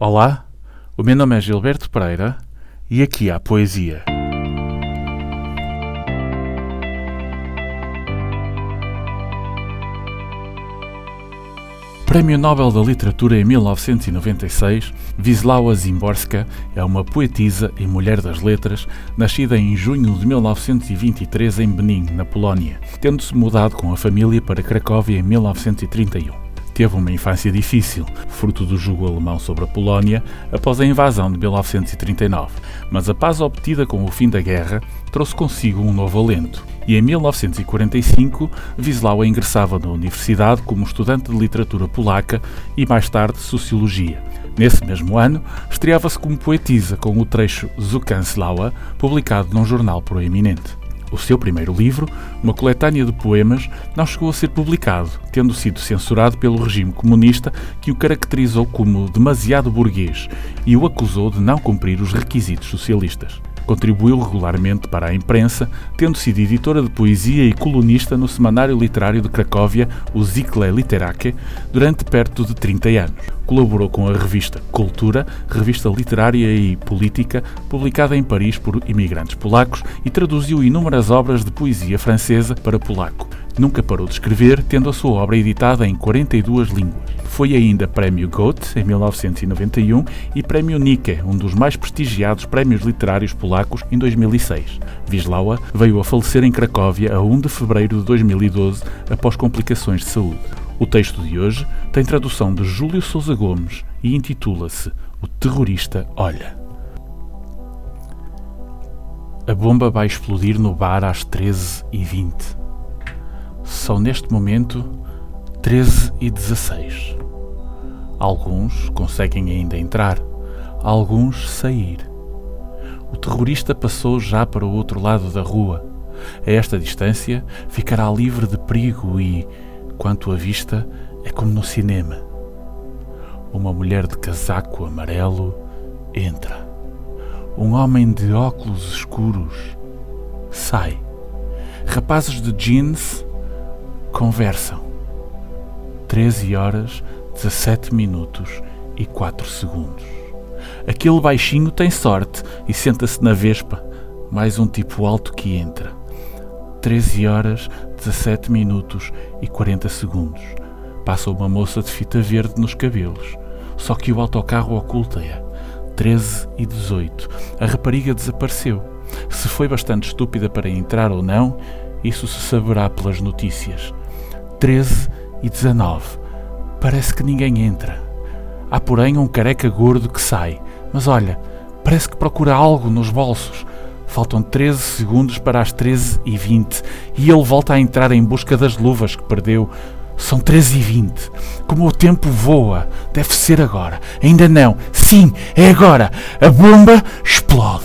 Olá, o meu nome é Gilberto Pereira e aqui há poesia. Prémio Nobel da Literatura em 1996, Wisława Szymborska é uma poetisa e mulher das letras, nascida em junho de 1923 em Benin, na Polónia, tendo-se mudado com a família para Cracóvia em 1931 teve uma infância difícil, fruto do jugo alemão sobre a Polónia após a invasão de 1939. Mas a paz obtida com o fim da guerra trouxe consigo um novo alento. E em 1945, Wisława ingressava na universidade como estudante de literatura polaca e mais tarde sociologia. Nesse mesmo ano, estreava-se como poetisa com o trecho Zukanslawa, publicado num jornal proeminente. O seu primeiro livro, uma coletânea de poemas, não chegou a ser publicado, tendo sido censurado pelo regime comunista que o caracterizou como demasiado burguês e o acusou de não cumprir os requisitos socialistas. Contribuiu regularmente para a imprensa, tendo sido editora de poesia e colunista no semanário literário de Cracóvia, o Zikle Literake, durante perto de 30 anos. Colaborou com a revista Cultura, revista literária e política, publicada em Paris por imigrantes polacos, e traduziu inúmeras obras de poesia francesa para polaco. Nunca parou de escrever, tendo a sua obra editada em 42 línguas. Foi ainda Prémio Goethe, em 1991, e Prémio Nike, um dos mais prestigiados prémios literários polacos, em 2006. Wisława veio a falecer em Cracóvia a 1 de fevereiro de 2012, após complicações de saúde. O texto de hoje tem tradução de Júlio Sousa Gomes e intitula-se O Terrorista Olha. A bomba vai explodir no bar às 13h20. São neste momento 13 e 16. Alguns conseguem ainda entrar, alguns sair. O terrorista passou já para o outro lado da rua. A esta distância ficará livre de perigo e, quanto à vista, é como no cinema. Uma mulher de casaco amarelo entra. Um homem de óculos escuros sai. Rapazes de jeans Conversam. 13 horas, 17 minutos e 4 segundos. Aquele baixinho tem sorte e senta-se na vespa. Mais um tipo alto que entra. 13 horas, 17 minutos e 40 segundos. Passa uma moça de fita verde nos cabelos. Só que o autocarro oculta-a. 13 e 18. A rapariga desapareceu. Se foi bastante estúpida para entrar ou não, isso se saberá pelas notícias. 13 e 19. Parece que ninguém entra. Há, porém, um careca gordo que sai. Mas olha, parece que procura algo nos bolsos. Faltam 13 segundos para as 13 e 20 e ele volta a entrar em busca das luvas que perdeu. São 13 e 20. Como o tempo voa, deve ser agora. Ainda não. Sim, é agora. A bomba explode.